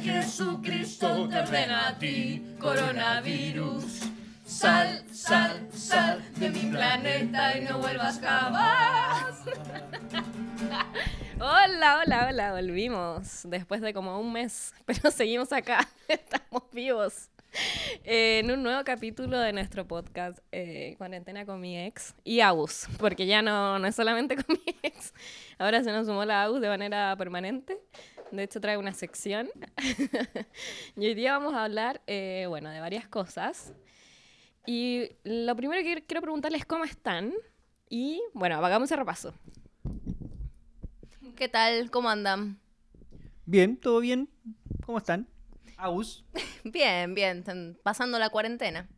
Jesucristo te ordena a ti, coronavirus. Sal, sal, sal de mi planeta y no vuelvas jamás. Hola, hola, hola, volvimos después de como un mes, pero seguimos acá, estamos vivos. Eh, en un nuevo capítulo de nuestro podcast eh, Cuarentena con mi ex y Agus, porque ya no, no es solamente con mi ex, ahora se nos sumó la Agus de manera permanente. De hecho, trae una sección. y hoy día vamos a hablar, eh, bueno, de varias cosas. Y lo primero que quiero preguntarles es cómo están. Y bueno, hagamos el repaso. ¿Qué tal? ¿Cómo andan? Bien, todo bien. ¿Cómo están? Agus. Bien, bien. Están pasando la cuarentena.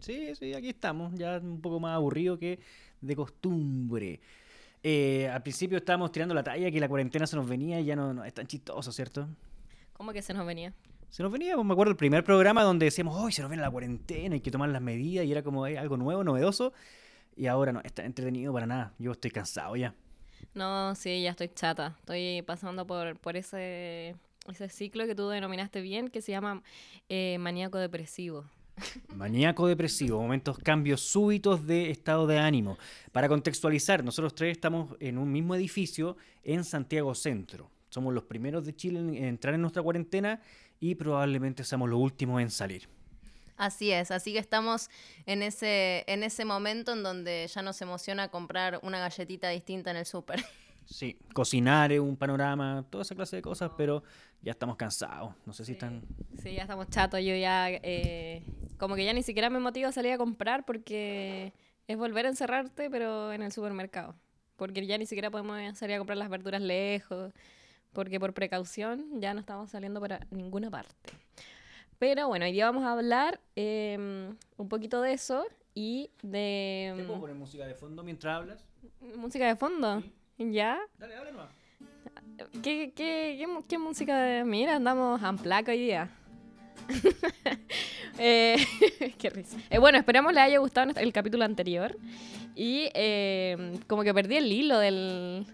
Sí, sí, aquí estamos. Ya un poco más aburrido que de costumbre. Eh, al principio estábamos tirando la talla que la cuarentena se nos venía y ya no, no es tan chistoso, ¿cierto? ¿Cómo que se nos venía? Se nos venía, me acuerdo el primer programa donde decíamos, hoy se nos viene la cuarentena, hay que tomar las medidas y era como eh, algo nuevo, novedoso. Y ahora no, está entretenido para nada. Yo estoy cansado ya. No, sí, ya estoy chata. Estoy pasando por, por ese, ese ciclo que tú denominaste bien, que se llama eh, maníaco depresivo. Maníaco depresivo, momentos cambios súbitos de estado de ánimo. Para contextualizar, nosotros tres estamos en un mismo edificio en Santiago Centro. Somos los primeros de Chile en entrar en nuestra cuarentena y probablemente seamos los últimos en salir. Así es, así que estamos en ese, en ese momento en donde ya nos emociona comprar una galletita distinta en el súper. Sí, cocinar es un panorama, toda esa clase de cosas, pero ya estamos cansados. No sé si están. Sí, ya estamos chatos. Yo ya, eh, como que ya ni siquiera me motiva a salir a comprar porque es volver a encerrarte, pero en el supermercado. Porque ya ni siquiera podemos salir a comprar las verduras lejos, porque por precaución ya no estamos saliendo para ninguna parte. Pero bueno, hoy día vamos a hablar em, un poquito de eso y de... ¿Te puedo poner música de fondo mientras hablas? ¿Música de fondo? ¿Ya? Dale, habla nomás. ¿Qué, qué, qué, qué música de... Mira, andamos en placa hoy día. eh, qué risa. Eh, bueno, esperamos le haya gustado el capítulo anterior. Y eh, como que perdí el hilo del,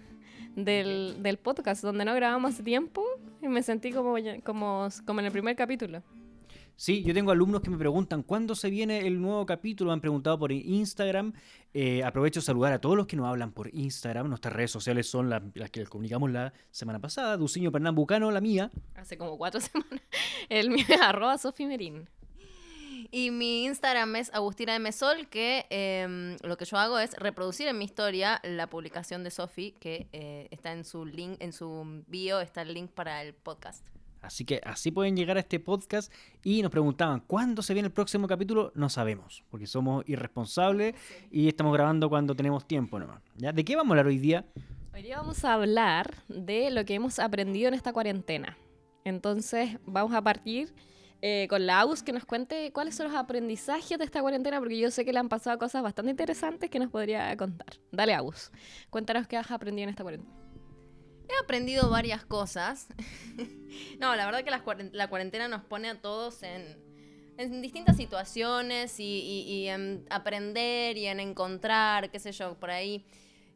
del, del, podcast, donde no grabamos hace tiempo. Y me sentí como, como, como en el primer capítulo. Sí, yo tengo alumnos que me preguntan cuándo se viene el nuevo capítulo. Me han preguntado por Instagram. Eh, aprovecho de saludar a todos los que nos hablan por Instagram. Nuestras redes sociales son las, las que les comunicamos la semana pasada. Duciño Pernambucano, la mía. Hace como cuatro semanas. El mío es arroba Merín. Y mi Instagram es Agustina M. Sol, que eh, lo que yo hago es reproducir en mi historia la publicación de Sofi, que eh, está en su link, en su bio, está el link para el podcast. Así que así pueden llegar a este podcast y nos preguntaban, ¿cuándo se viene el próximo capítulo? No sabemos, porque somos irresponsables y estamos grabando cuando tenemos tiempo nomás. ¿Ya? ¿De qué vamos a hablar hoy día? Hoy día vamos a hablar de lo que hemos aprendido en esta cuarentena. Entonces vamos a partir eh, con la Aus que nos cuente cuáles son los aprendizajes de esta cuarentena, porque yo sé que le han pasado cosas bastante interesantes que nos podría contar. Dale, Aus, cuéntanos qué has aprendido en esta cuarentena. He aprendido varias cosas. no, la verdad que la cuarentena nos pone a todos en, en distintas situaciones y, y, y, en aprender y en encontrar, qué sé yo, por ahí.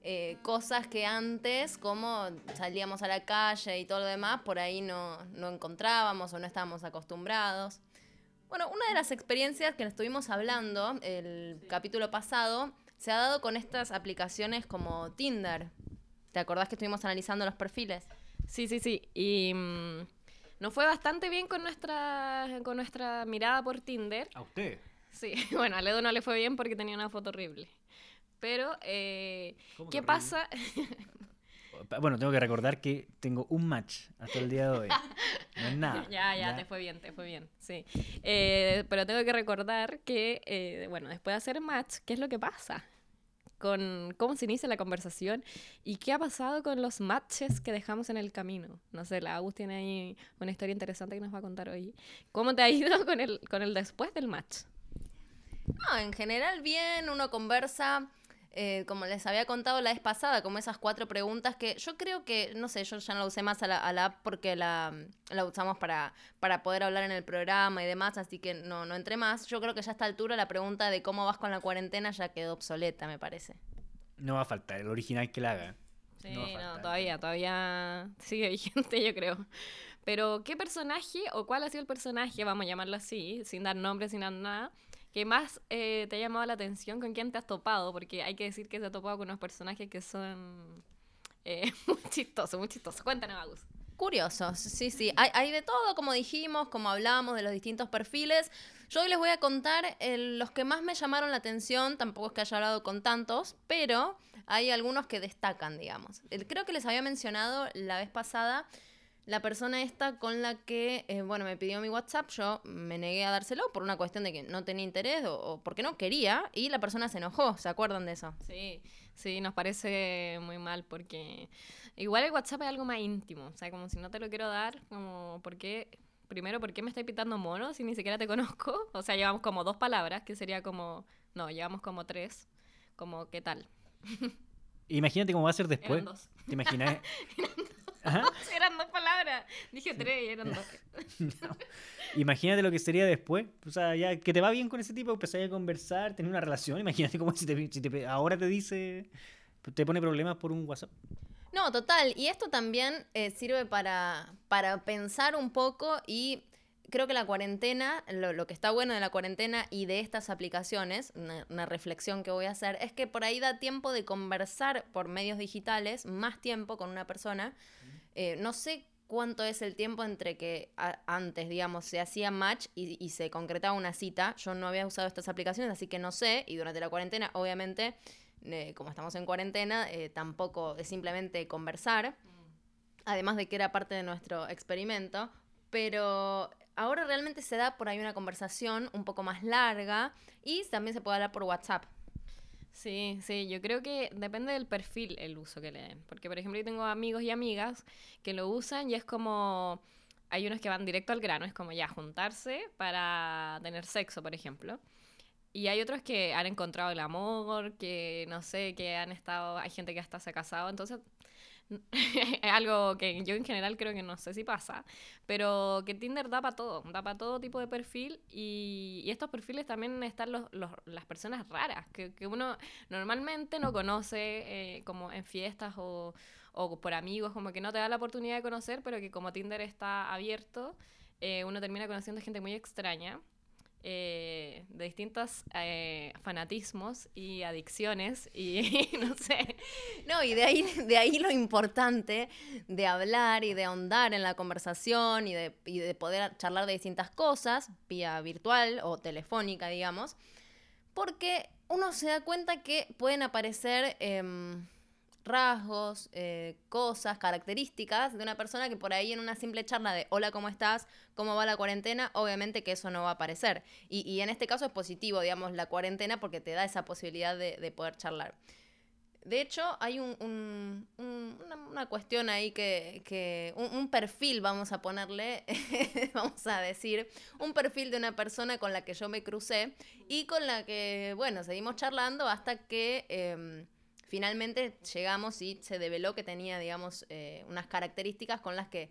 Eh, cosas que antes, como salíamos a la calle y todo lo demás, por ahí no, no encontrábamos o no estábamos acostumbrados. Bueno, una de las experiencias que estuvimos hablando el capítulo pasado se ha dado con estas aplicaciones como Tinder, ¿Te acordás que estuvimos analizando los perfiles? Sí, sí, sí. Y mm, nos fue bastante bien con nuestra, con nuestra mirada por Tinder. ¿A usted? Sí, bueno, a Ledo no le fue bien porque tenía una foto horrible. Pero, eh, ¿qué pasa? bueno, tengo que recordar que tengo un match hasta el día de hoy. No es nada. ya, ya, te fue bien, te fue bien, sí. Eh, pero tengo que recordar que, eh, bueno, después de hacer match, ¿qué es lo que pasa? Con cómo se inicia la conversación y qué ha pasado con los matches que dejamos en el camino. No sé, la Agus tiene ahí una historia interesante que nos va a contar hoy. ¿Cómo te ha ido con el, con el después del match? No, en general bien, uno conversa, eh, como les había contado la vez pasada, como esas cuatro preguntas que yo creo que, no sé, yo ya no la usé más a la, app porque la, la, usamos para, para poder hablar en el programa y demás, así que no, no entré más. Yo creo que ya a esta altura la pregunta de cómo vas con la cuarentena ya quedó obsoleta, me parece. No va a faltar, el original que la haga. Sí, no, todavía, todavía sigue vigente, yo creo. Pero, ¿qué personaje o cuál ha sido el personaje, vamos a llamarlo así, sin dar nombre, sin dar nada, que más eh, te ha llamado la atención? ¿Con quién te has topado? Porque hay que decir que se ha topado con unos personajes que son eh, muy chistosos, muy chistosos. Cuéntanos, Agus. Curiosos, sí, sí. Hay, de todo, como dijimos, como hablamos de los distintos perfiles. Yo hoy les voy a contar eh, los que más me llamaron la atención, tampoco es que haya hablado con tantos, pero hay algunos que destacan, digamos. Creo que les había mencionado la vez pasada la persona esta con la que, eh, bueno, me pidió mi WhatsApp, yo me negué a dárselo por una cuestión de que no tenía interés o, o, porque no quería, y la persona se enojó, ¿se acuerdan de eso? Sí, sí, nos parece muy mal porque igual el WhatsApp es algo más íntimo, o sea, como si no te lo quiero dar, como, ¿por qué? Primero, ¿por qué me estáis pitando mono si ni siquiera te conozco? O sea, llevamos como dos palabras, que sería como, no, llevamos como tres, como, ¿qué tal? Imagínate cómo va a ser después. Eran dos. ¿Te imaginas? Eran dos palabras. Dije tres y eran dos. No. Imagínate lo que sería después. O sea, ya que te va bien con ese tipo, empezar a conversar, tener una relación. Imagínate cómo si te, si te- ahora te dice, te pone problemas por un WhatsApp. No, total. Y esto también eh, sirve para, para pensar un poco y creo que la cuarentena, lo, lo que está bueno de la cuarentena y de estas aplicaciones, una, una reflexión que voy a hacer, es que por ahí da tiempo de conversar por medios digitales, más tiempo con una persona. Eh, no sé cuánto es el tiempo entre que antes, digamos, se hacía match y, y se concretaba una cita. Yo no había usado estas aplicaciones, así que no sé. Y durante la cuarentena, obviamente, eh, como estamos en cuarentena, eh, tampoco es simplemente conversar. Además de que era parte de nuestro experimento. Pero ahora realmente se da por ahí una conversación un poco más larga y también se puede hablar por WhatsApp. Sí, sí, yo creo que depende del perfil el uso que le den. Porque, por ejemplo, yo tengo amigos y amigas que lo usan y es como. Hay unos que van directo al grano, es como ya juntarse para tener sexo, por ejemplo. Y hay otros que han encontrado el amor, que no sé, que han estado. Hay gente que hasta se ha casado, entonces. es algo que yo en general creo que no sé si pasa, pero que Tinder da para todo, da para todo tipo de perfil y, y estos perfiles también están los, los- las personas raras, que, que uno normalmente no conoce eh, como en fiestas o, o por amigos, como que no te da la oportunidad de conocer, pero que como Tinder está abierto, eh, uno termina conociendo gente muy extraña. Eh, de distintos eh, fanatismos y adicciones y no sé, No, y de ahí, de ahí lo importante de hablar y de ahondar en la conversación y de, y de poder charlar de distintas cosas, vía virtual o telefónica, digamos, porque uno se da cuenta que pueden aparecer em, rasgos, eh, cosas, características de una persona que por ahí en una simple charla de hola, ¿cómo estás? ¿Cómo va la cuarentena? Obviamente que eso no va a aparecer. Y, y en este caso es positivo, digamos, la cuarentena porque te da esa posibilidad de, de poder charlar. De hecho, hay un, un- un- una, cuestión ahí que, que un, un perfil, vamos a ponerle, vamos a decir, un perfil de una persona con la que yo me crucé y con la que, bueno, seguimos charlando hasta que em, finalmente llegamos y se develó que tenía, digamos, eh, unas características con las que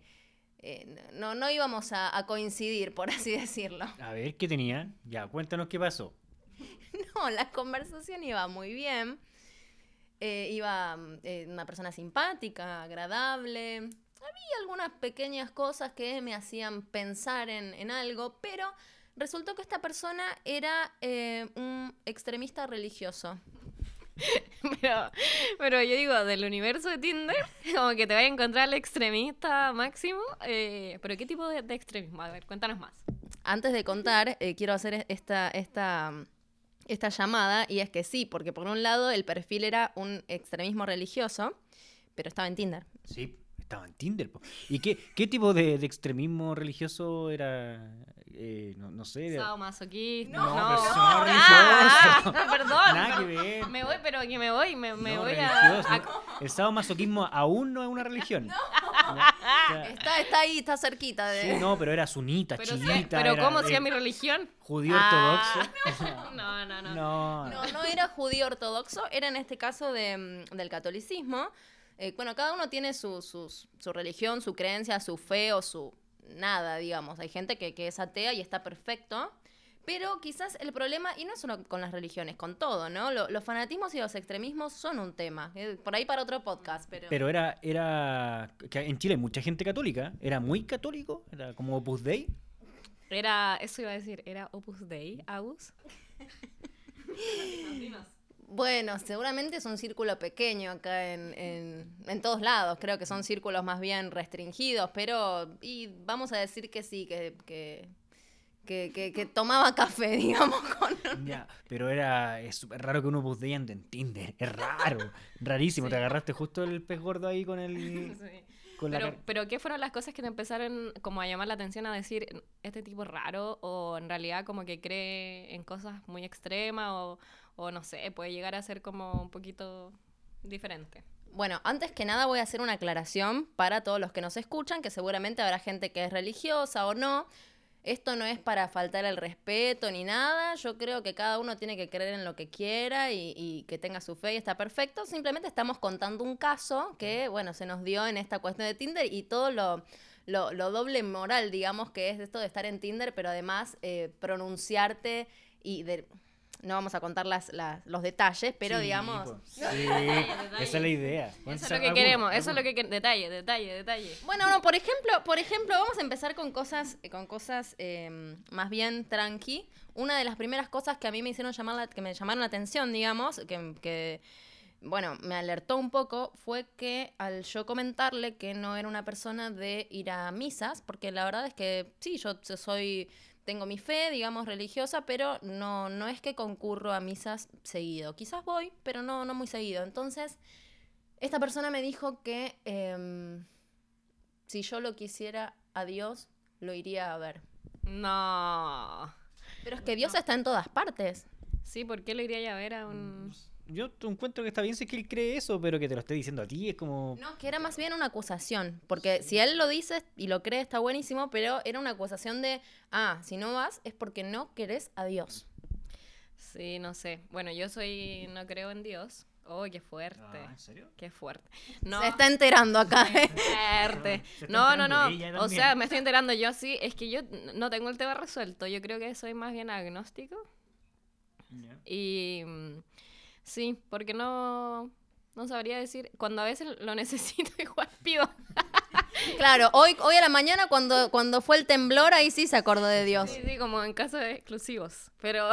eh, no, no íbamos a, a coincidir, por así decirlo. A ver, ¿qué tenía? Ya, cuéntanos qué pasó. No, la conversación iba muy bien. Eh, iba mm, una persona simpática, agradable. Había algunas pequeñas cosas que me hacían pensar en, en algo, pero resultó que esta persona era eh, un extremista religioso. Pero, pero yo digo, del universo de Tinder, como que te vaya a encontrar el extremista máximo. eh, pero ¿qué tipo de, de extremismo? A ver, cuéntanos más. Antes de contar, eh, quiero hacer esta, esta, esta llamada, y es que sí, porque por un lado el perfil era un extremismo religioso, pero estaba en Tinder. Sí, estaba en Tinder. po. ¿Y qué, qué tipo de, de extremismo religioso era? Eh, no, no sé. era-. No, No, no Ah, religioso. perdón. Nada que ver. Me voy, pero que me voy, me, me No, voy religioso. a, El sadomasoquismo aún no es una religión. O sea, Está, está ahí, está cerquita de... sí, no, pero era sunita, Pero, sí, pero era, ¿cómo si es mi religión? Judío Ah. ortodoxo. No, no, no. No, No, no era judío ortodoxo, era en este caso de, mm, del catolicismo. Eh, bueno, cada uno tiene su, sus- su religión, su creencia, su fe o su nada, digamos. Hay gente que, que es atea y está perfecto, Pero quizás el problema, y no es solo con las religiones, con todo, ¿no? Lo- los fanatismos y los extremismos son un tema. Eh, Por ahí para otro podcast, pero... Pero era, era, que en Chile hay mucha gente católica, era muy católico, era como Opus Dei. Era, eso iba a decir, era Opus Dei, Agus. Bueno, seguramente es un círculo pequeño acá en, en, en todos lados. Creo que son círculos más bien restringidos, pero y vamos a decir que sí, que, que, que, que- que tomaba café, digamos, con... Ya, pero era es súper raro que uno ande en Tinder, es raro, rarísimo, te agarraste justo el pez gordo ahí con el... Con la Pero, pero ¿qué fueron las cosas que te empezaron como a llamar la atención a decir, este tipo es raro o en realidad como que cree en cosas muy extremas o, o no sé, puede llegar a ser como un poquito diferente? Bueno, antes que nada voy a hacer una aclaración para todos los que nos escuchan, que seguramente habrá gente que es religiosa o no. Esto no es para faltar el respeto ni nada. Yo creo que cada uno tiene que creer en lo que quiera y, y que tenga su fe y está perfecto. Simplemente estamos contando un caso que, bueno, se nos dio en esta cuestión de Tinder y todo lo, lo, lo doble moral, digamos, que es esto de estar en Tinder, pero además eh, pronunciarte y de... No vamos a contar las, las- los detalles, pero Sí, digamos... Sí, esa es la idea. Eso es lo que queremos, eso es lo que queremos. Detalle, detalle, detalle. Bueno, no, por ejemplo, por ejemplo, vamos a empezar con cosas, eh, con cosas eh, más bien tranqui. Una de las primeras cosas que a mí me hicieron llamar la, que me llamaron la atención, digamos, que, que, bueno, me alertó un poco, fue que al yo comentarle que no era una persona de ir a misas, porque la verdad es que sí, yo so- soy, tengo mi fe, digamos, religiosa, pero no, no es que concurro a misas seguido. Quizás voy, pero no, no muy seguido. Entonces, esta persona me dijo que em, si yo lo quisiera a Dios, lo iría a ver. No. Pero es que Dios está en todas partes. Sí, ¿por qué lo iría ya a ver a un...? Yo te encuentro que está bien si es que él cree eso, pero que te lo esté diciendo a ti es como... No, que era más bien una acusación. Porque si él lo dice y lo cree, está buenísimo, pero era una acusación de, ah, si no vas es porque no querés a Dios. Sí, no sé. Bueno, yo soy, no creo en Dios. Oh, qué fuerte. Ah, ¿en serio? Qué fuerte. No. Se está enterando acá. ¿eh? Fuerte. No, no, no. O sea, me estoy enterando yo sí. Es que yo no tengo el tema resuelto. Yo creo que soy más bien agnóstico. Ya. Y mm, sí, porque no, no sabría decir. Cuando a veces lo necesito, igual pido. Claro, hoy, hoy a la mañana cuando, cuando fue el temblor, ahí sí se acordó de Dios. Sí, sí, como en casos exclusivos. Pero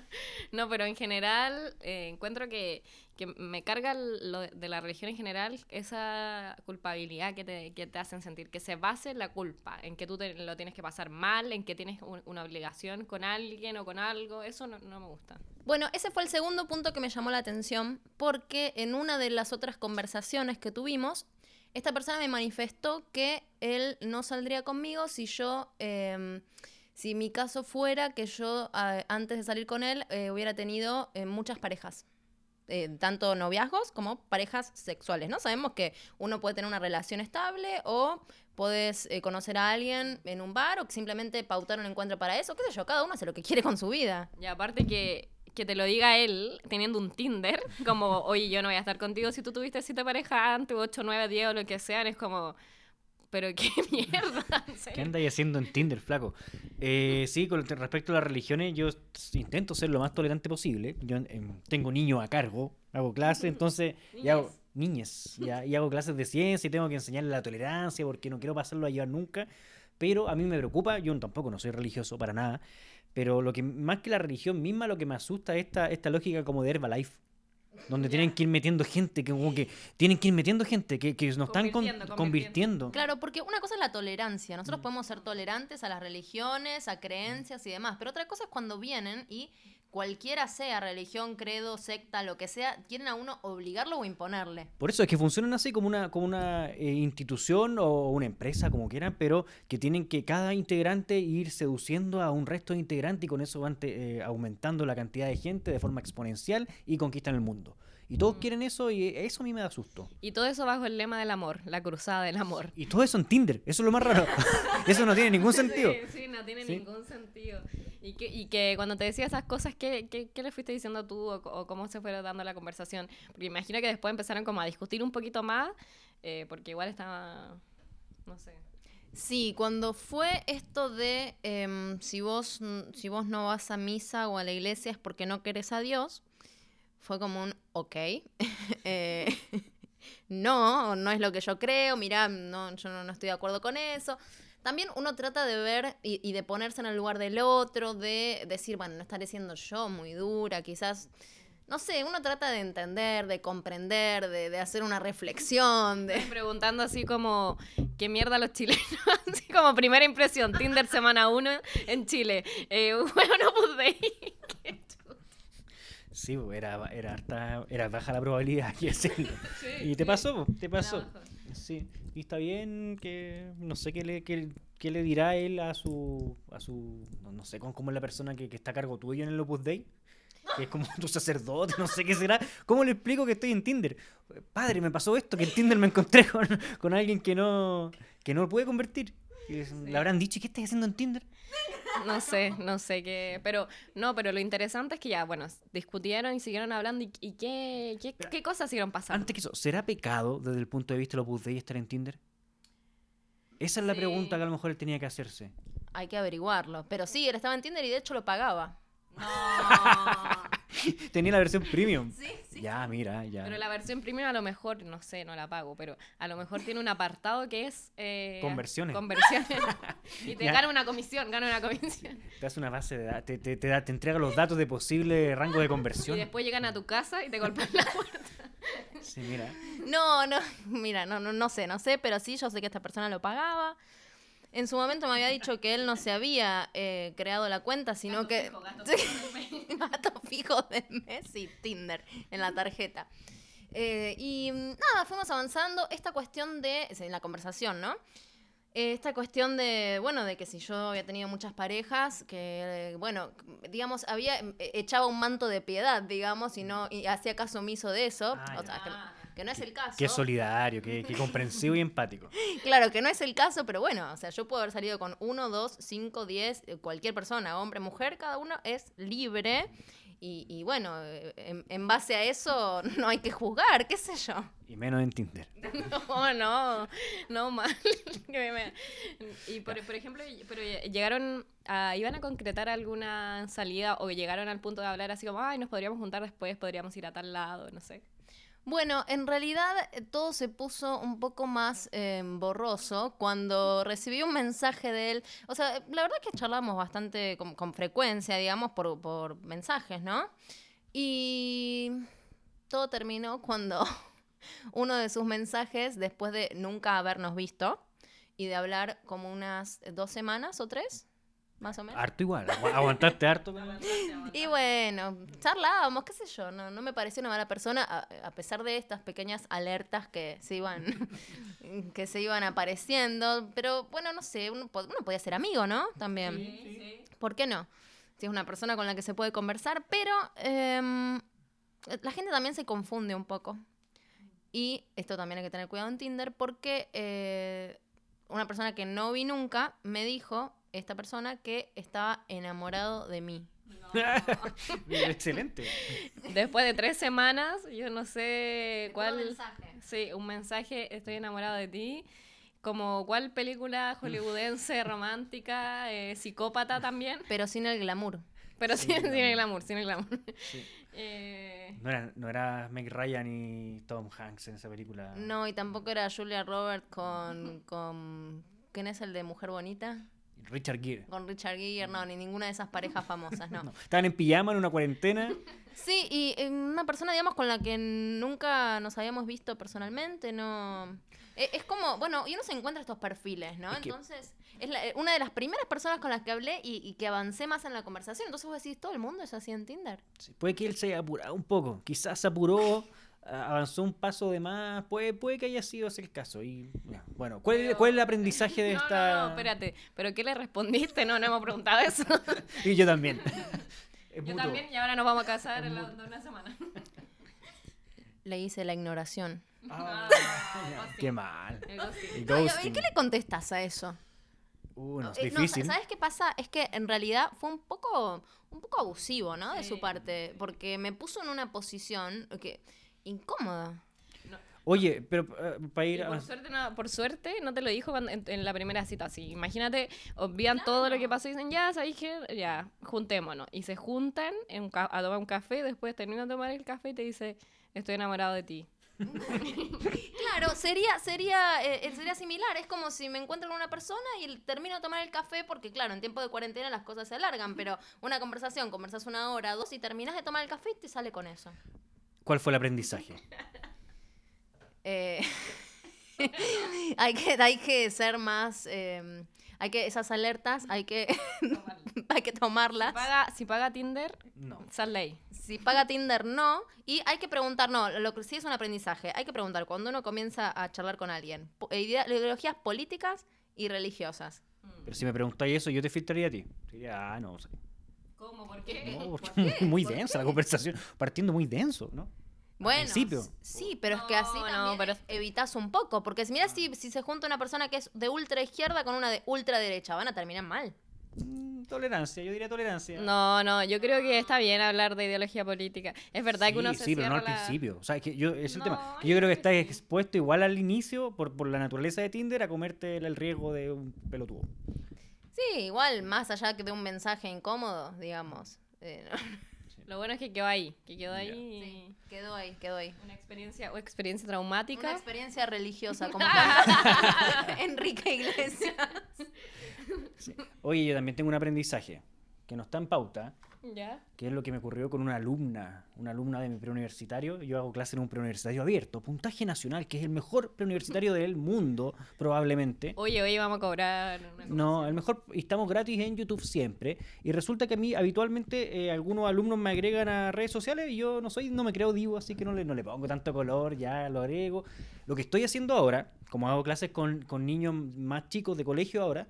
no, pero en general eh, encuentro que, que me carga lo de, la religión en general esa culpabilidad que te, que te hacen sentir, que se base en la culpa, en que tú lo tienes que pasar mal, en que tienes un- una obligación con alguien o con algo. Eso no, no me gusta. Bueno, ese fue el segundo punto que me llamó la atención porque en una de las otras conversaciones que tuvimos, esta persona me manifestó que él no saldría conmigo si yo, eh, si mi caso fuera que yo antes de salir con él eh, hubiera tenido eh, muchas parejas. Eh, tanto noviazgos como parejas sexuales, ¿no? Sabemos que uno puede tener una relación estable o puedes eh, conocer a alguien en un bar o simplemente pautar un encuentro para eso, qué sé yo, cada uno hace lo que quiere con su vida. Y aparte que, que te lo diga él teniendo un Tinder, como, oye, yo no voy a estar contigo si tú tuviste siete parejas antes, ocho, nueve, diez o lo que sean, es como, pero qué mierda. ¿Qué andáis haciendo en Tinder, flaco? Eh, sí, con respecto a las religiones, yo intento ser lo más tolerante posible. Yo em, tengo niños a cargo, hago clases, entonces... Y hago, niñes, ya, y hago clases de ciencia y tengo que enseñarles la tolerancia porque no quiero pasarlo a llevar nunca. Pero a mí me preocupa, yo tampoco no soy religioso para nada, pero lo que más que la religión misma, lo que me asusta es esta, esta lógica como de Herbalife. Donde tienen que ir metiendo gente, que como que tienen que ir metiendo gente, que, que nos están con- Convirtiendo, convirtiendo. Claro, porque una cosa es la tolerancia. Nosotros podemos ser tolerantes a las religiones, a creencias y demás. Pero otra cosa es cuando vienen y cualquiera sea religión, credo, secta, lo que sea, quieren a uno obligarlo o imponerle. Por eso es que funcionan así como una, como una eh, institución o una empresa, como quieran, pero que tienen que cada integrante ir seduciendo a un resto de integrantes y con eso van eh, aumentando la cantidad de gente de forma exponencial y conquistan el mundo. Y todos quieren eso y eso a mí me da susto. Y todo eso bajo el lema del amor, la cruzada del amor. Y todo eso en Tinder, eso es lo más raro. eso no tiene ningún sentido. Sí, sí, no tiene Sí. ningún sentido. Y que, y que cuando te decía esas cosas, ¿qué, qué, qué le fuiste diciendo tú o, o cómo se fue dando la conversación? Porque imagino que después empezaron como a discutir un poquito más, eh, porque igual estaba, no sé. Sí, cuando fue esto de em, si, vos, mm, si vos no vas a misa o a la iglesia es porque no querés a Dios, fue como un ok. Eh, no, no es lo que yo creo, mirá, no, yo no, estoy de acuerdo con eso. También uno trata de ver y, de ponerse en el lugar del otro, de decir, bueno, no estaré siendo yo muy dura, quizás no sé, uno trata de entender, de comprender, de, hacer una reflexión, de... Preguntando así como, ¿qué mierda los chilenos? así como primera impresión, Tinder semana 1 en Chile. Eh, bueno, no pude ir. Sí, pues, era, era, harta- era baja la probabilidad aquí hacerlo. Sí, Y te sí. pasó, po, te pasó. Sí, y está bien que no sé qué le, qué, qué le dirá él a su, a su no, no sé cómo, es la persona que, que está a cargo tuyo en el Opus Dei, que es como tu sacerdote, no sé qué será. ¿Cómo le explico que estoy en Tinder? Padre, me pasó esto, que en Tinder me encontré con, con alguien que no, que no puede convertir. Le habrán dicho, ¿qué estás haciendo en Tinder? No sé, no sé qué. Pero, no, pero lo interesante es que ya, bueno, discutieron y siguieron hablando. ¿Y, y qué, qué, qué cosas siguieron pasando? Antes que eso, ¿será pecado desde el punto de vista del Opus Dei estar en Tinder? Esa es la Sí. pregunta que a lo mejor él tenía que hacerse. Hay que averiguarlo. Pero sí, él estaba en Tinder y de hecho lo pagaba. Tenía la versión premium. Sí, sí. Ya, mira, ya. Pero la versión premium a lo mejor, no sé, no la pago, pero a lo mejor tiene un apartado que es... eh, Conversiones. Conversiones. y te Ya. gana una comisión, gana una comisión. Te hace una base de datos, te, te, te da- te entrega los datos de posible rango de Y conversión. después llegan a tu casa y te golpean la puerta. Sí, mira. No, no, mira, no, no, no sé, no sé, pero sí, yo sé que esta persona lo pagaba. En su momento me había dicho que él no se había eh, creado la cuenta, sino que... Gato fijo de mes y Tinder en la tarjeta. Eh, y mm, nada, fuimos avanzando. Esta cuestión de, en la conversación, ¿no? Eh, esta cuestión de, bueno, de que si yo había tenido muchas parejas, que, bueno, digamos, había, echaba un manto de piedad, digamos, y no, y hacía caso omiso de eso. Ah, o ya. sea, que, que no es el caso. Qué solidario, qué, qué comprensivo y empático. Claro que no es el caso, pero bueno, o sea, yo puedo haber salido con uno, dos, cinco, diez, eh, cualquier persona, hombre, mujer, cada uno es libre. Y, y bueno, eh, en, en base a eso no hay que juzgar, qué sé yo. Y menos en Tinder. No, no, no mal. Que y por, por ejemplo, pero llegaron a, iban a concretar alguna salida o llegaron al punto de hablar así como, ay, nos podríamos juntar después, podríamos ir a tal lado, no sé. Bueno, en realidad eh, todo se puso un poco más eh, borroso cuando recibí un mensaje de él. O sea, la verdad es que charlamos bastante con, con frecuencia, digamos, por, por mensajes, ¿no? Y todo terminó cuando uno de sus mensajes, después de nunca habernos visto y de hablar como unas dos semanas o tres, más o menos. Harto igual. agu- Aguantaste harto. Y bueno, charlábamos, qué sé yo, no, no me pareció una mala persona, a, a pesar de estas pequeñas alertas que se iban, que se iban apareciendo. Pero bueno, no sé, uno, uno podía ser amigo, ¿no? También. ¿Por qué no? Si es una persona con la que se puede conversar, pero em, la gente también se confunde un poco. Y esto también hay que tener cuidado en Tinder porque eh, una persona que no vi nunca me dijo, esta persona, que estaba enamorado de mí. Excelente. Después de tres semanas, yo no sé cuál... Sí, un mensaje, estoy enamorado de ti. Como cuál película hollywoodense, romántica, eh, psicópata también. Pero sin el glamour. Pero Sin sin, el glamour, sin el glamour. Sí. Eh, No era, no era Meg Ryan y Tom Hanks en esa película. No, y tampoco era Julia Roberts con, con... ¿Quién es el de Mujer Bonita? Richard Gere. Con Richard Gere, no, ni ninguna de esas parejas famosas, no. No, Estaban en pijama en una cuarentena. Sí, y eh, una persona, digamos, con la que nunca nos habíamos visto personalmente, no... Eh, Es como, bueno, y uno se encuentra estos perfiles, ¿no? Es que- Entonces, es la- eh, una de las primeras personas con las que hablé y, y que avancé más en la conversación. Entonces vos decís, ¿todo el mundo es así en Tinder? Sí, Puede que él se haya apurado un poco. Quizás se apuró, avanzó un paso de más. Puede, puede que haya sido ese el caso. Y bueno, ¿cuál, Pero- cuál es el aprendizaje de no, esta.? no, no, espérate. ¿Pero qué le respondiste? No, no hemos preguntado eso. Y yo también. Es Yo mutuo. también, y ahora nos vamos a casar en la, de una semana. Le hice la ignoración. Ah, Ah, qué mal. El ghosting. ¿y ¿Qué le contestas a eso? Uh, no, es Eh, no, difícil. ¿Sabes qué pasa? Es que en realidad fue un poco, un poco abusivo, ¿no? De su parte. Porque me puso en una posición que incómoda. Oye, pero eh, para Y ir a... por, suerte no, por suerte no te lo dijo cuando- en, en la primera cita así. Imagínate, olvidan todo lo que pasó y dicen, ya, ¿sabéis qué? Ya, juntémonos. Y se juntan en un ca- a tomar un café, después terminan de tomar el café y te dice, estoy enamorado de ti. Claro, sería, sería, eh, eh, sería similar. Es como si me encuentro con una persona y termino de tomar el café, porque claro, en tiempo de cuarentena las cosas se alargan, pero una conversación, conversas una hora, dos, y terminas de tomar el café y te sale con eso. ¿Cuál fue el aprendizaje? Eh, hay, que, hay que ser más. eh, hay que, esas alertas, hay que, hay que Si tomarlas. paga, si paga Tinder, No. sal ley. Si paga Tinder, no. Y hay que preguntar, no, lo que sí es un aprendizaje. Hay que preguntar cuando uno comienza a charlar con alguien. idea- ideologías políticas y religiosas. Pero si me preguntáis eso, yo te filtraría a ti. Diría, ah, no, sé. ¿Cómo? ¿Por qué? No, porque muy densa la conversación, partiendo muy denso, ¿no? Bueno, sí, pero es que No, así no, también pero- evitas un poco. Porque si mira si, si se junta una persona que es de ultra izquierda con una de ultra derecha, van a terminar mal. Mm, Tolerancia, yo diría tolerancia. No, no, yo creo que está bien hablar de ideología política. Es verdad que uno sí, se sí, pero no al la- principio. O sea, que yo, es el No, tema. Que yo creo que estás expuesto igual al inicio, por, por la naturaleza de Tinder, a comerte el riesgo de un pelotudo. Sí, igual, más allá que de un mensaje incómodo, digamos. Eh, no. Lo bueno es que quedó ahí, que quedó ahí Sí, quedó ahí, quedó ahí. una experiencia o experiencia Una traumática. experiencia religiosa, como Enrique Iglesias. Sí. Oye, yo también tengo un aprendizaje que no está en pauta, Ya. que es lo que me ocurrió con una alumna, una alumna de mi preuniversitario. Yo hago clase en un preuniversitario abierto, puntaje nacional, que es el mejor preuniversitario del mundo, probablemente. Oye, oye, vamos a cobrar. una No, el mejor, y estamos gratis en YouTube siempre. Y resulta que a mí habitualmente eh, algunos alumnos me agregan a redes sociales y yo no soy, no me creo divo, así que no le, no le pongo tanto color, ya lo agrego. Lo que estoy haciendo ahora, como hago clases con, con niños más chicos de colegio ahora,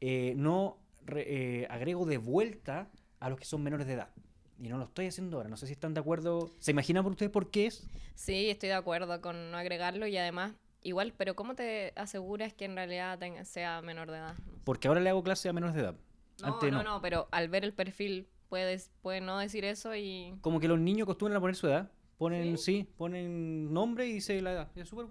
eh, no re- eh, agrego de vuelta a los que son menores de edad. Y no lo estoy haciendo ahora. No sé si están de acuerdo. ¿Se imaginan por ustedes por qué es? Sí, estoy de acuerdo con no agregarlo y además, igual, pero ¿cómo te aseguras que en realidad tenga- sea menor de edad? Porque ahora le hago clase a menores de edad. No, Antes no, no, pero al ver el perfil puedes, puede no decir eso y... Como que los niños acostumbran a poner su edad. Ponen, sí, ponen nombre y dice la edad. Es súper.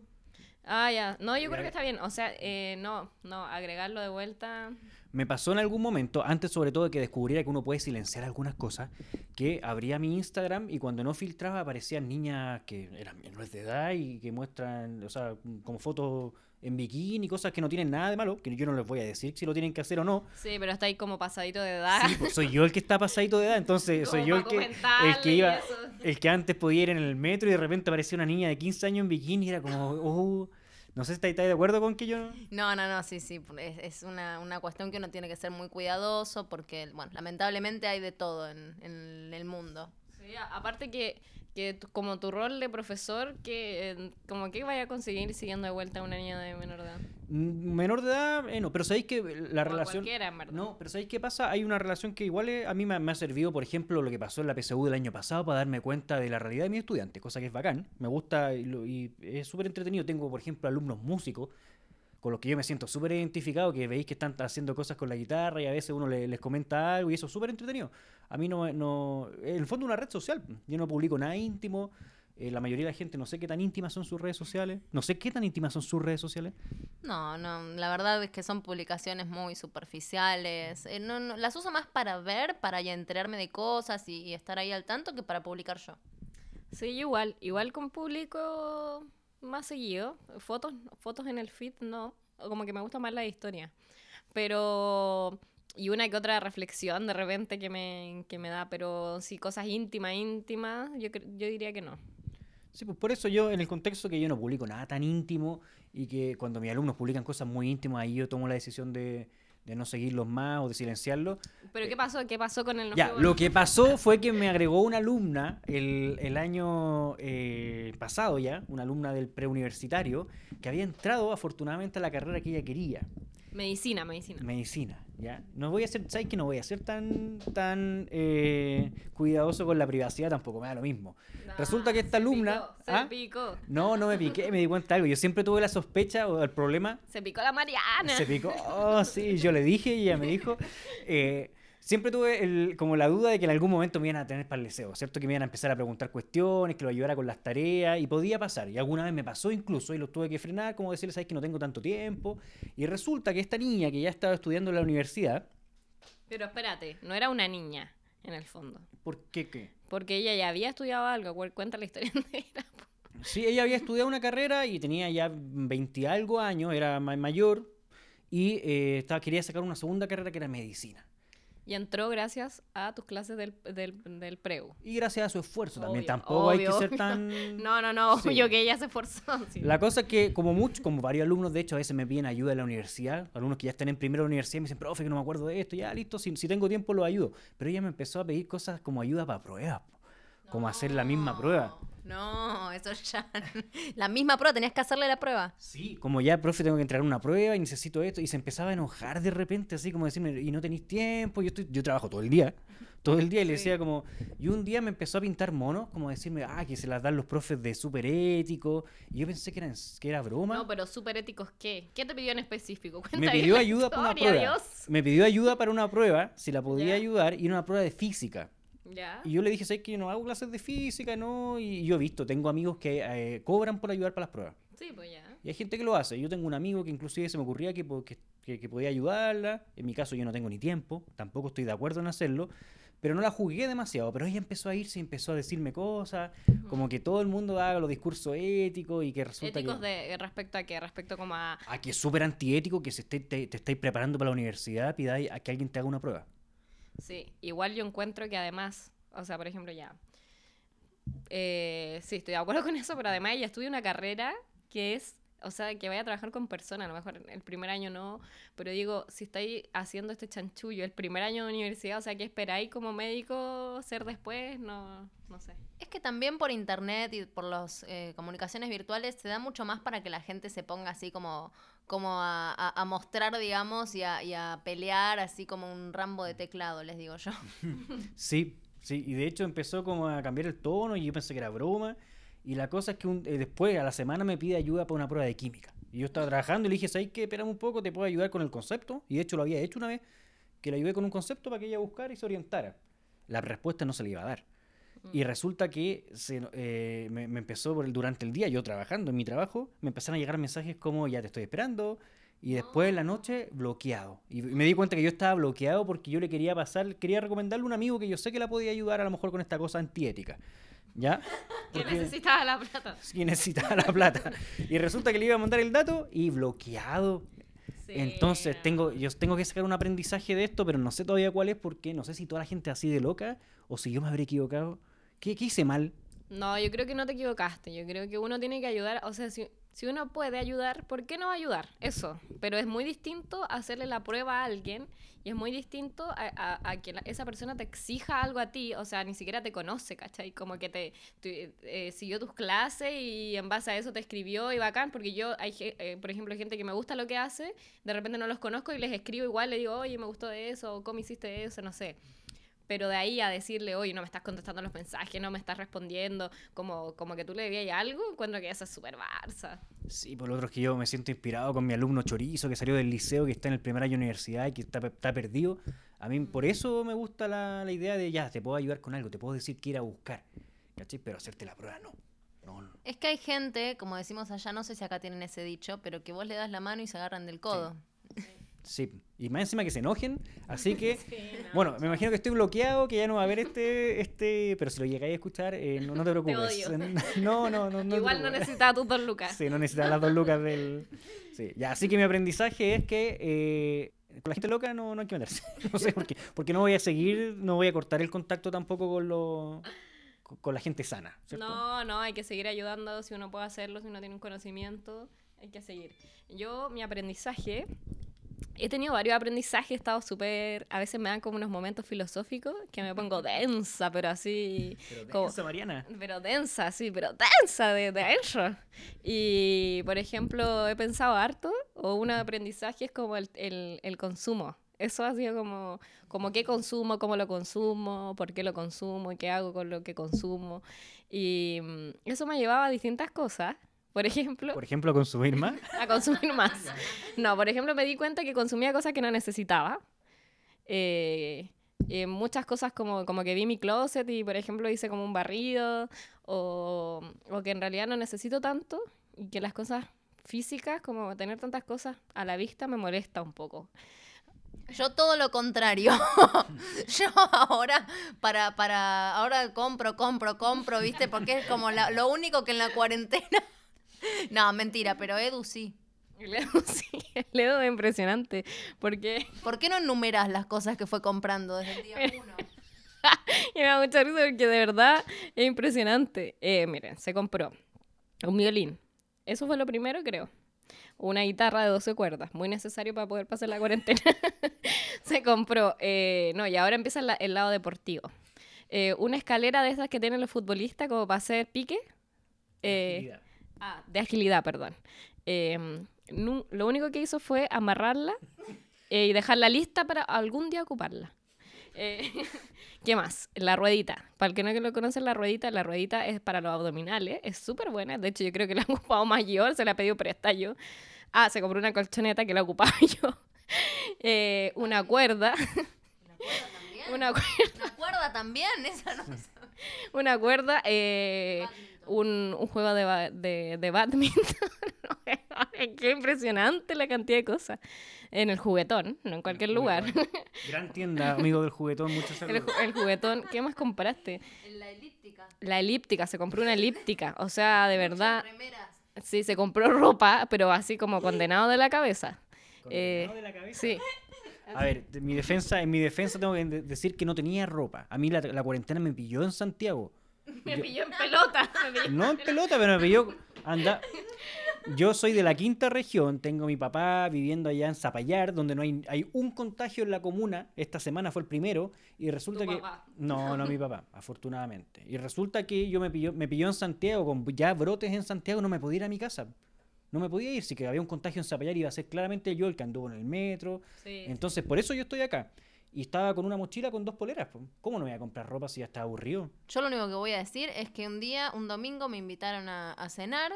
Ah, ya. No, yo creo que está bien. O sea, eh, no, no, agregarlo de vuelta... Me pasó en algún momento, antes sobre todo de que descubriera que uno puede silenciar algunas cosas, que abría mi Instagram y cuando no filtraba aparecían niñas que eran menores de edad y que muestran, o sea, como fotos en bikini, cosas que no tienen nada de malo, que yo no les voy a decir si lo tienen que hacer o no. Sí, pero está ahí como pasadito de edad. Sí, pues soy yo el que está pasadito de edad, entonces soy yo el que, el que iba, el que antes podía ir en el metro y de repente aparecía una niña de 15 años en bikini y era como, oh, no sé si estáis de acuerdo con que yo no... No, no, no, sí, sí. Es, es una, una cuestión que uno tiene que ser muy cuidadoso porque, bueno, lamentablemente hay de todo en, en el mundo. Sí, aparte que, que tu- como tu rol de profesor, que eh, como que vaya a conseguir siguiendo de vuelta a una niña de menor edad. Mm, Menor de edad, eh, no, pero sabéis que la relación... cualquiera, en verdad. No, pero ¿sabéis qué pasa? Hay una relación que igual eh, a mí me, me ha servido, por ejemplo, lo que pasó en la PSU del año pasado para darme cuenta de la realidad de mis estudiantes, cosa que es bacán. Me gusta y, lo- y es súper entretenido. Tengo, por ejemplo, alumnos músicos con los que yo me siento súper identificado, que veis que están haciendo cosas con la guitarra y a veces uno le- les comenta algo y eso es súper entretenido. A mí no, no... En el fondo una red social. Yo no publico nada íntimo. eh, la mayoría de la gente no sé qué tan íntimas son sus redes sociales. No sé qué tan íntimas son sus redes sociales. No, no, la verdad es que son publicaciones muy superficiales. Eh, no, no, las uso más para ver, para ya enterarme de cosas y, y estar ahí al tanto que para publicar yo. Sí, igual, igual con público más seguido, fotos, fotos en el feed no, como que me gusta más la historia. Pero y una que otra reflexión de repente que me, que me da, pero sí cosas íntimas, íntimas, yo yo diría que no. Sí, pues por eso yo, en el contexto que yo no publico nada tan íntimo y que cuando mis alumnos publican cosas muy íntimas, ahí yo tomo la decisión de, de no seguirlos más o de silenciarlos. Pero ¿qué pasó? ¿Qué pasó con el no ya, lo que pasó fue que me agregó una alumna el, el año eh, pasado ya, una alumna del preuniversitario, que había entrado afortunadamente a la carrera que ella quería, Medicina, medicina. medicina. ¿ya? No voy a ser, ¿sabes que no voy a ser tan, tan eh, cuidadoso con la privacidad? Tampoco me da lo mismo. Resulta que esta se alumna... picó, se ¿ah? picó. No, no me piqué, me di cuenta de algo. Yo siempre tuve la sospecha o el problema. Se picó la Mariana. Se picó, oh, sí, yo le dije y ella me dijo. eh, siempre tuve el- como la duda de que en algún momento me iban a tener para el deseo, ¿cierto? Que me iban a empezar a preguntar cuestiones, que lo ayudara con las tareas, y podía pasar. Y alguna vez me pasó incluso, y lo tuve que frenar, como decirles, sabes que no tengo tanto tiempo. Y resulta que esta niña que ya estaba estudiando en la universidad, Pero espérate, no era una niña, en el fondo. ¿por qué qué? Porque ella ya había estudiado algo. cu- Cuenta la historia entera. Sí, ella había estudiado una carrera y tenía ya 20 y algo años, era ma- mayor, y eh, estaba, quería sacar una segunda carrera que era medicina. Y entró gracias a tus clases del, del, del preu. Y gracias a su esfuerzo también. Obvio, Tampoco hay que ser tan... No, no, no. Sí. Yo que ella se esforzó. sí. La cosa es que, como muchos, como varios alumnos, de hecho, a veces me piden ayuda en la universidad. Alumnos que ya están en primera universidad me dicen, profe, que no me acuerdo de esto. Ya, listo, si, si tengo tiempo lo ayudo. Pero ella me empezó a pedir cosas como ayuda para pruebas. Como hacer la misma prueba. No, eso ya. La misma prueba, tenías que hacerle la prueba. Sí, como ya, profe, tengo que entregar una prueba y necesito esto. Y se empezaba a enojar de repente, así como decirme, y no tenéis tiempo. Yo, estoy, yo trabajo todo el día. Todo el día y le decía como... Y un día me empezó a pintar monos, como decirme, ah, que se las dan los profes de súper ético. Y yo pensé que era, que era broma. No, pero súper éticos, ¿qué? ¿Qué te pidió en específico? me Cuenta bien pidió ayuda para una prueba. Dios. Me pidió ayuda para una prueba, si la podía ayudar, y era una prueba de física. Ya. Y yo le dije, ¿sabes que yo no hago clases de física, no? Y yo he visto, tengo amigos que eh, cobran por ayudar para las pruebas. Sí, pues ya. Y hay gente que lo hace. Yo tengo un amigo que inclusive se me ocurría que, que, que- podía ayudarla. En mi caso yo no tengo ni tiempo, tampoco estoy de acuerdo en hacerlo. Pero no la jugué demasiado. Pero ella empezó a irse y empezó a decirme cosas, como que todo el mundo haga los discursos éticos y que resulta Éticos que... de respecto a qué? Respecto como a... Ah, que es súper antiético que se esté, te, te estáis preparando para la universidad, pidáis a que alguien te haga una prueba. Sí, igual yo encuentro que además, o sea, por ejemplo, ya. eh, sí, estoy de acuerdo con eso, pero además ella estudia una carrera que es, o sea, que vaya a trabajar con personas, a lo mejor el primer año no, pero digo, si estáis haciendo este chanchullo el primer año de universidad, o sea, ¿qué esperáis como médico ser después? No, no sé. Es que también por internet y por las comunicaciones virtuales se da mucho más para que la gente se ponga así como, como a, a- mostrar, digamos, y a, y a pelear así como un rambo de teclado, les digo yo. Sí, sí, y de hecho empezó como a cambiar el tono y yo pensé que era broma. Y la cosa es que un- eh, después, a la semana, me pide ayuda para una prueba de química. Y yo estaba trabajando y le dije, ¿sabes qué? Un poco, te puedo ayudar con el concepto. Y de hecho lo había hecho una vez, que le ayudé con un concepto para que ella buscara y se orientara. La respuesta no se le iba a dar. Y resulta que se, eh, me, me empezó por el, durante el día, yo trabajando en mi trabajo, me empezaron a llegar mensajes como, ya te estoy esperando. Y después en la noche, bloqueado. Y me di cuenta que yo estaba bloqueado porque yo le quería pasar, quería recomendarle a un amigo que yo sé que la podía ayudar a lo mejor con esta cosa antiética. ¿Ya? Que necesitaba la plata. que necesitaba la plata. Y resulta que le iba a mandar el dato y bloqueado. Sí. Entonces tengo, yo tengo que sacar un aprendizaje de esto, pero no sé todavía cuál es porque no sé si toda la gente es así de loca o si yo me habré equivocado. ¿Qué, qué hice mal? No, yo creo que no te equivocaste. Yo creo que uno tiene que ayudar. O sea, si, si uno puede ayudar, ¿por qué no ayudar? Eso. Pero es muy distinto hacerle la prueba a alguien y es muy distinto a, a- a que esa persona te exija algo a ti. O sea, ni siquiera te conoce, ¿cachai? Como que te, eh, siguió tus clases y en base a eso te escribió y bacán. Porque yo, hay, eh, por ejemplo, hay gente que me gusta lo que hace, de repente no los conozco y les escribo igual, le digo, oye, me gustó eso, o cómo hiciste eso, no sé. Pero de ahí a decirle, oye, no me estás contestando los mensajes, no me estás respondiendo, como, como que tú le debías algo, encuentro que eso es súper barça. Sí, por lo otro es que yo me siento inspirado con mi alumno chorizo que salió del liceo, que está en el primer año de universidad y que está, está perdido. A mí por eso me gusta la, la idea de, ya, te puedo ayudar con algo, te puedo decir que ir a buscar. ¿Cachai? Pero hacerte la prueba no. No, no. Es que hay gente, como decimos allá, no sé si acá tienen ese dicho, pero que vos le das la mano y se agarran del codo. Sí, y más encima que se enojen, así que, bueno, me imagino que estoy bloqueado, que ya no va a haber este, este, pero si lo llegáis a escuchar, eh, no, no te preocupes. odio. No, no, no, no. te Igual no necesitaba tus dos lucas. Sí, no necesitas las dos lucas del... Sí, ya, así que mi aprendizaje es que eh, con la gente loca no, no hay que meterse. No sé por qué, porque no voy a seguir, no voy a cortar el contacto tampoco con, lo, con, con la gente sana, ¿cierto? No, no, hay que seguir ayudando si uno puede hacerlo, si uno tiene un conocimiento, hay que seguir. Yo, mi aprendizaje, he tenido varios aprendizajes, he estado súper, a veces me dan como unos momentos filosóficos que me pongo densa, pero así... Pero como- densa, Mariana. Pero densa, sí, pero densa de, de adentro. Y, por ejemplo, he pensado harto, o un aprendizaje es como el, el, el consumo. Eso ha sido como, como qué consumo, cómo lo consumo, por qué lo consumo y qué hago con lo que consumo. Y mm, eso me llevaba a distintas cosas. Por ejemplo, Por ejemplo, consumir más. a consumir más. No, por ejemplo, me di cuenta que consumía cosas que no necesitaba. Eh, eh, muchas cosas como, como que vi mi closet y, por ejemplo, hice como un barrido, o, o que en realidad no necesito tanto y que las cosas físicas, como tener tantas cosas a la vista, me molesta un poco. Yo todo lo contrario. Yo ahora, para, para, ahora compro, compro, compro, ¿viste? Porque es como la- lo único que en la cuarentena. No, mentira, pero Edu sí. El Edu, sí, el Edu es impresionante, porque ¿Por qué no enumeras las cosas que fue comprando desde el día uno? y me da mucha risa porque de verdad es impresionante. Eh, miren, se compró un violín. Eso fue lo primero, creo. Una guitarra de 12 cuerdas, muy necesario para poder pasar la cuarentena. se compró, eh, no, y ahora empieza la- el lado deportivo. Eh, una escalera de esas que tienen los futbolistas como para hacer pique. Eh. Ah, de agilidad, perdón. Eh, nu- lo único que hizo fue amarrarla eh, y dejarla lista para algún día ocuparla. Eh, ¿Qué más? La ruedita. Para el que no lo conoce, la ruedita, la ruedita es para los abdominales. Es súper buena. De hecho, yo creo que la he ocupado mayor. Se la he pedido presta yo. Ah, se compró una colchoneta que la ocupaba yo. Eh, una cuerda. una, cuer- ¿Una cuerda también? Esa no una cuerda. eh, un, un juego de, de, de badminton. Qué impresionante la cantidad de cosas. En el juguetón, no en cualquier lugar. Gran tienda, amigo del juguetón, muchos El, ju- el juguetón, ¿qué más compraste? En la elíptica. La elíptica, se compró una elíptica. O sea, de verdad, Remeras. sí, se compró ropa, pero así como condenado de la cabeza. Eh, Condenado de la cabeza. Sí, A ver, de- mi defensa, en mi defensa tengo que de- decir que no tenía ropa. A mí la, la cuarentena me pilló en Santiago. me Yo- pilló en pelota. me pilló- no en pelota, pero me pilló. Anda. Yo soy de la quinta región, tengo a mi papá viviendo allá en Zapallar, donde no hay, hay un contagio en la comuna. Esta semana fue el primero y resulta Tu que papá. no, no mi papá, afortunadamente. Y resulta que yo me pilló, me pilló en Santiago con ya brotes en Santiago, no me podía ir a mi casa. No me podía ir, si que había un contagio en Zapallar iba a ser claramente yo el que anduvo en el metro. Sí. Entonces, por eso yo estoy acá. Y estaba con una mochila con dos poleras. po. ¿Cómo no voy a comprar ropa si ya estaba aburrido? Yo lo único que voy a decir es que un día, un domingo, me invitaron a, a cenar,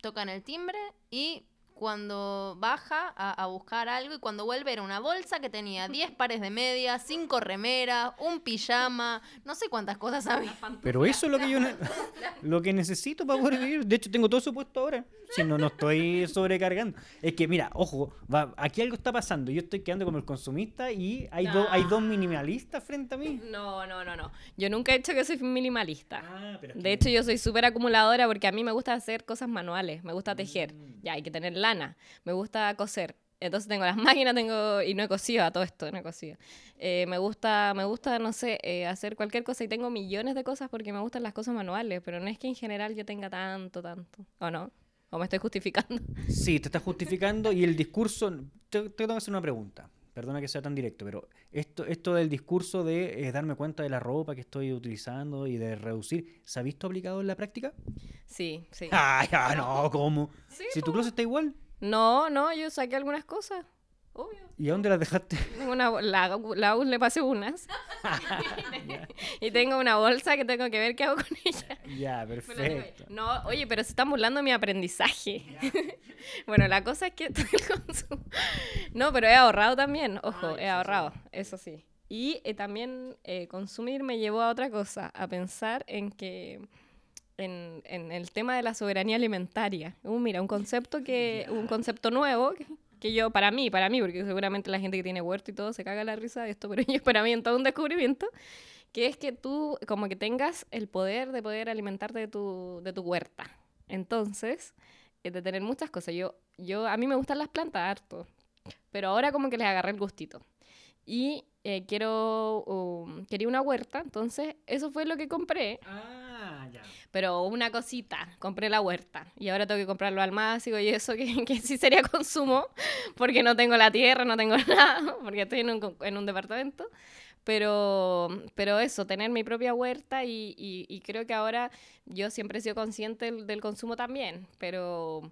tocan el timbre y cuando baja a, a buscar algo y cuando vuelve era una bolsa que tenía 10 pares de medias, 5 remeras, un pijama, no sé cuántas cosas había. Pero eso es lo que yo ne- lo que necesito para poder vivir. De hecho, tengo todo eso puesto ahora. Si no, no estoy sobrecargando. Es que, mira, ojo, va- aquí algo está pasando. Yo estoy quedando como el consumista y hay, dos hay dos minimalistas frente a mí. No, no, no, no. Yo nunca he dicho que soy minimalista. Ah, pero De que- hecho, yo soy súper acumuladora porque a mí me gusta hacer cosas manuales, me gusta tejer. Mm. Ya, hay que tener me gusta coser. Entonces tengo las máquinas, tengo y no he cosido a todo esto, no he cosido. Eh, me gusta, me gusta, no sé, eh, hacer cualquier cosa y tengo millones de cosas porque me gustan las cosas manuales, pero no es que en general yo tenga tanto, tanto, ¿o no? ¿O me estoy justificando? Sí, te estás justificando y el discurso. Te, te tengo que hacer una pregunta. Perdona que sea tan directo, pero esto, esto del discurso de eh, darme cuenta de la ropa que estoy utilizando y de reducir, ¿se ha visto aplicado en la práctica? Sí, sí. Ay, ah, no, ¿cómo? Sí, si tu closet está igual, No, no, yo saqué algunas cosas, obvio. ¿y a dónde las dejaste? Una, la, la U le pasé unas. y tengo una bolsa que tengo que ver qué hago con ella. ya, perfecto. No, oye, pero se están burlando de mi aprendizaje. bueno, la cosa es que No, pero he ahorrado también, ojo, Ah, he eso ahorrado, eso sí. Y eh, también eh, consumir me llevó a otra cosa, a pensar en que en, en el tema de la soberanía alimentaria. Uh, mira, un concepto que un concepto nuevo que, que yo para mí, para mí, porque seguramente la gente que tiene huerto y todo se caga la risa de esto, pero yo para mí es todo un descubrimiento que es que tú como que tengas el poder de poder alimentarte de tu, de tu huerta. Entonces, eh, de tener muchas cosas. Yo, yo, a mí me gustan las plantas harto, pero ahora como que les agarré el gustito. Y eh, quiero, um, quería una huerta, entonces eso fue lo que compré. Ah, ya. Pero una cosita, compré la huerta. Y ahora tengo que comprarlo al máximo y eso que, sí sería consumo, porque no tengo la tierra, no tengo nada, porque estoy en un, en un departamento. Pero, pero eso, tener mi propia huerta y, creo que ahora yo siempre he sido consciente del, consumo también, pero,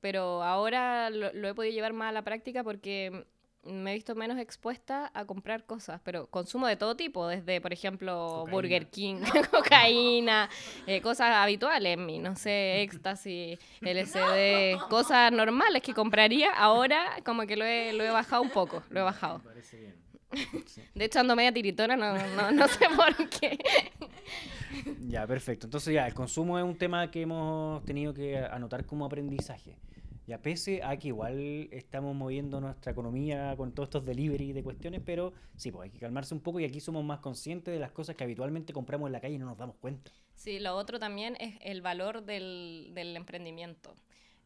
pero ahora lo he podido llevar más a la práctica porque me he visto menos expuesta a comprar cosas, pero consumo de todo tipo, desde, por ejemplo, Cocaína. Burger King, cocaína, eh, cosas habituales en mí, no sé, éxtasis, LSD, cosas normales que compraría, ahora como que lo he, lo he bajado un poco, lo he bajado. Me parece bien. De hecho, ando media tiritona, no, no, no sé por qué. Ya, perfecto. Entonces ya, el consumo es un tema que hemos tenido que anotar como aprendizaje. Ya pese a que igual estamos moviendo nuestra economía con todos estos delivery de cuestiones, pero sí, pues hay que calmarse un poco y aquí somos más conscientes de las cosas que habitualmente compramos en la calle y no nos damos cuenta. Sí, lo otro también es el valor del, del emprendimiento.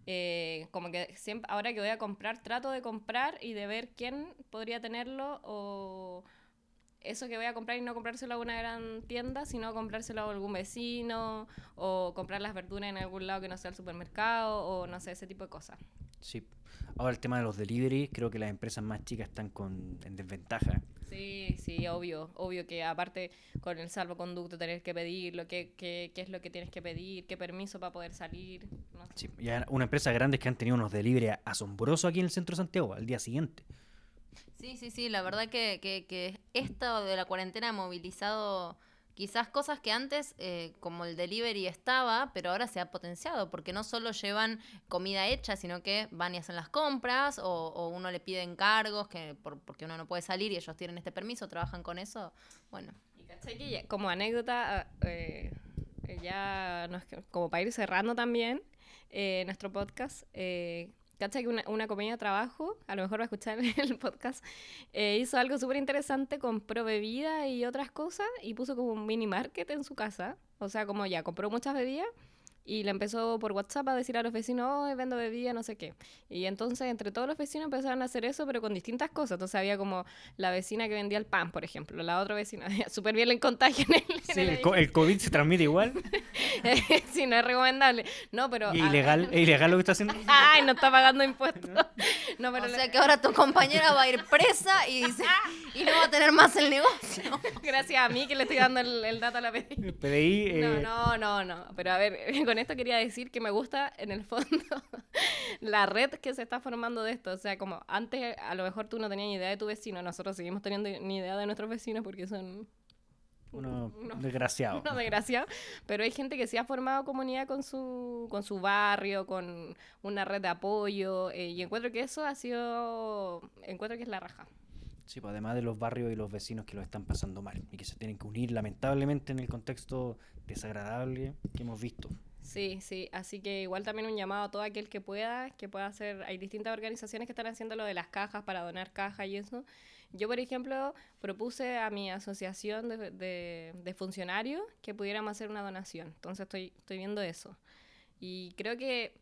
Eh, como que siempre, ahora que voy a comprar, trato de comprar y de ver quién podría tenerlo o eso que voy a comprar y no comprárselo a una gran tienda, sino comprárselo a algún vecino o comprar las verduras en algún lado que no sea el supermercado o no sé, ese tipo de cosas. Sí. Ahora el tema de los delivery, creo que las empresas más chicas están con, en desventaja. Sí, sí, obvio, obvio que aparte con el salvoconducto tener que pedirlo, qué, qué, qué es lo que tienes que pedir, qué permiso para poder salir. No sé. Sí, una empresa grande que han tenido unos delivery asombrosos aquí en el centro de Santiago al día siguiente. Sí, sí, sí, la verdad que, que, que esto de la cuarentena ha movilizado quizás cosas que antes, eh, como el delivery estaba, pero ahora se ha potenciado, porque no solo llevan comida hecha, sino que van y hacen las compras, o, o uno le pide encargos, que por- porque uno no puede salir y ellos tienen este permiso, trabajan con eso. Bueno, Y como anécdota, eh, eh, ya no es que- como para ir cerrando también eh, nuestro podcast, cachai que una, una compañía de trabajo, a lo mejor va a escuchar el podcast, eh, hizo algo súper interesante, compró bebida y otras cosas y puso como un mini market en su casa. O sea, como ya compró muchas bebidas y le empezó por WhatsApp a decir a los vecinos, oh, vendo bebida, no sé qué. Y entonces entre todos los vecinos empezaron a hacer eso, pero con distintas cosas. Entonces había como la vecina que vendía el pan, por ejemplo, la otra vecina, súper bien el contagio en el, en Sí, el el, co- el COVID se transmite igual. sí, no es recomendable. No, pero... Y ah, ilegal, es ilegal lo que está haciendo. Ay, no está pagando impuestos. No, pero o le- sea que ahora tu compañera va a ir presa y, dice, y no va a tener más el negocio. gracias a mí que le estoy dando el, el dato a la PDI. PDI. No, eh, no, no, no. Pero a ver, con esto quería decir que me gusta en el fondo la red que se está formando de esto. O sea, como antes a lo mejor tú no tenías ni idea de tu vecino, nosotros seguimos teniendo ni idea de nuestros vecinos porque son Uno No. desgraciado. unos desgraciados. Pero hay gente que sí ha formado comunidad con su, con su barrio, con una red de apoyo. eh, y encuentro que eso ha sido. Encuentro que es la raja. Sí, pues además de los barrios y los vecinos que lo están pasando mal y que se tienen que unir lamentablemente en el contexto desagradable que hemos visto. Sí, sí, así que igual también un llamado a todo aquel que pueda, que pueda hacer, hay distintas organizaciones que están haciendo lo de las cajas para donar cajas y eso. Yo, por ejemplo, propuse a mi asociación de, de- funcionarios que pudiéramos hacer una donación, entonces estoy, estoy viendo eso. Y creo que,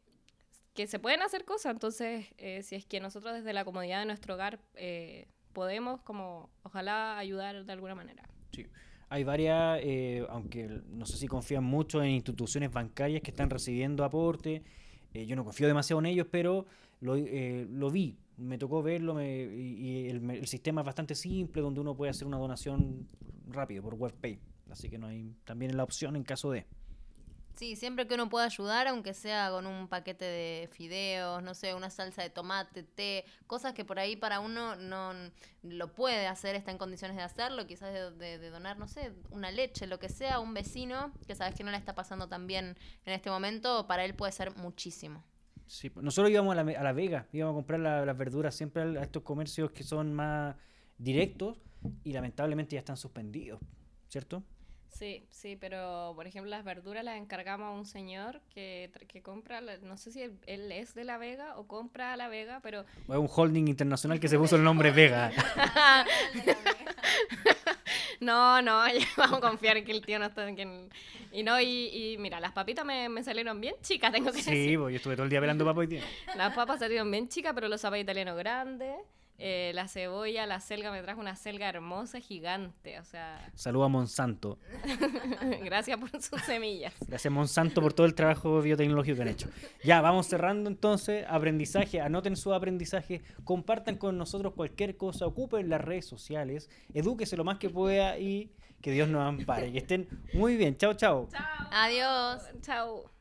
que se pueden hacer cosas, entonces eh, si es que nosotros desde la comodidad de nuestro hogar eh, podemos como ojalá ayudar de alguna manera. Sí. Hay varias, eh, aunque no sé si confían mucho en instituciones bancarias que están recibiendo aporte. eh, yo no confío demasiado en ellos, pero lo, eh, lo vi, me tocó verlo me- y, el, el sistema es bastante simple donde uno puede hacer una donación rápido por WebPay. Así que no hay también la opción en caso de. Sí, siempre que uno pueda ayudar, aunque sea con un paquete de fideos, no sé, una salsa de tomate, té, cosas que por ahí para uno no lo puede hacer, está en condiciones de hacerlo, quizás de, donar, no sé, una leche, lo que sea, a un vecino que sabes que no le está pasando tan bien en este momento, para él puede ser muchísimo. Sí, nosotros íbamos a la, a la Vega, íbamos a comprar la- las verduras siempre a estos comercios que son más directos y lamentablemente ya están suspendidos, ¿cierto? Sí, sí, pero por ejemplo las verduras las encargamos a un señor que, que compra, no sé si él, es de La Vega o compra a La Vega, pero es un holding internacional que se puso el nombre Vega. no, no, vamos a confiar en que el tío no está... en que el- y no, y, y mira, las papitas me, me salieron bien chicas, tengo que Sí, decir. pues yo estuve todo el día pelando papas hoy día. Las papas salieron bien chicas, pero los zapatos italianos grandes. Eh, la cebolla, la selga, me trajo una selga hermosa, gigante, o sea, Saludos a Monsanto. gracias por sus semillas. Gracias Monsanto por todo el trabajo biotecnológico que han hecho. Ya, vamos cerrando entonces. Aprendizaje, anoten su aprendizaje, compartan con nosotros cualquier cosa, ocupen las redes sociales, edúquese lo más que pueda y que Dios nos ampare. Que estén muy bien. Chao, chao. Chao. Adiós. Chao.